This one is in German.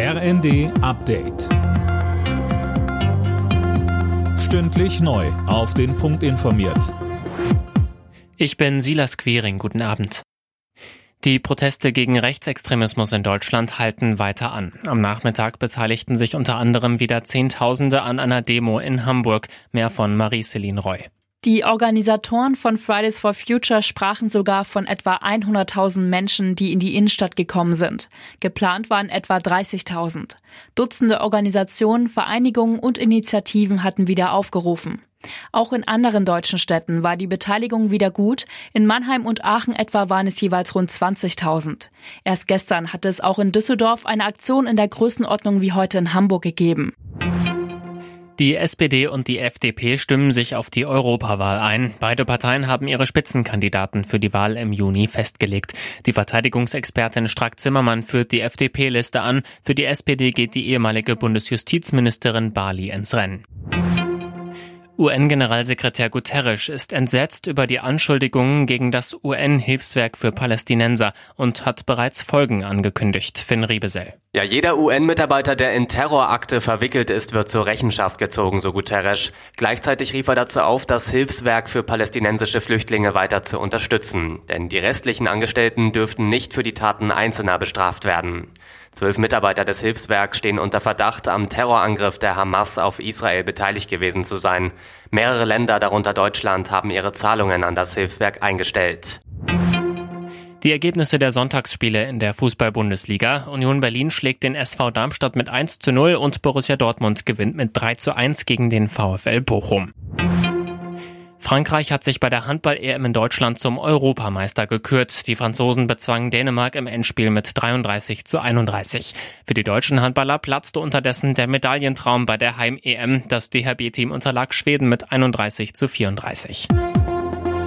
RND Update. Stündlich neu. Auf den Punkt informiert. Ich bin Silas Quering. Guten Abend. Die Proteste gegen Rechtsextremismus in Deutschland halten weiter an. Am Nachmittag beteiligten sich unter anderem wieder Zehntausende an einer Demo in Hamburg. Mehr von Marie-Céline Roy. Die Organisatoren von Fridays for Future sprachen sogar von etwa 100.000 Menschen, die in die Innenstadt gekommen sind. Geplant waren etwa 30.000. Dutzende Organisationen, Vereinigungen und Initiativen hatten wieder aufgerufen. Auch in anderen deutschen Städten war die Beteiligung wieder gut. In Mannheim und Aachen etwa waren es jeweils rund 20.000. Erst gestern hatte es auch in Düsseldorf eine Aktion in der Größenordnung wie heute in Hamburg gegeben. Die SPD und die FDP stimmen sich auf die Europawahl ein. Beide Parteien haben ihre Spitzenkandidaten für die Wahl im Juni festgelegt. Die Verteidigungsexpertin Strack-Zimmermann führt die FDP-Liste an. Für die SPD geht die ehemalige Bundesjustizministerin Bali ins Rennen. UN-Generalsekretär Guterres ist entsetzt über die Anschuldigungen gegen das UN-Hilfswerk für Palästinenser und hat bereits Folgen angekündigt. Finn Riebesell. Ja, jeder UN-Mitarbeiter, der in Terrorakte verwickelt ist, wird zur Rechenschaft gezogen, so Guterres. Gleichzeitig rief er dazu auf, das Hilfswerk für palästinensische Flüchtlinge weiter zu unterstützen. Denn die restlichen Angestellten dürften nicht für die Taten Einzelner bestraft werden. Zwölf Mitarbeiter des Hilfswerks stehen unter Verdacht, am Terrorangriff der Hamas auf Israel beteiligt gewesen zu sein. Mehrere Länder, darunter Deutschland, haben ihre Zahlungen an das Hilfswerk eingestellt. Die Ergebnisse der Sonntagsspiele in der Fußball-Bundesliga. Union Berlin schlägt den SV Darmstadt mit 1 zu 0 und Borussia Dortmund gewinnt mit 3 zu 1 gegen den VfL Bochum. Frankreich hat sich bei der Handball-EM in Deutschland zum Europameister gekürt. Die Franzosen bezwangen Dänemark im Endspiel mit 33 zu 31. Für die deutschen Handballer platzte unterdessen der Medaillentraum bei der Heim-EM. Das DHB-Team unterlag Schweden mit 31 zu 34.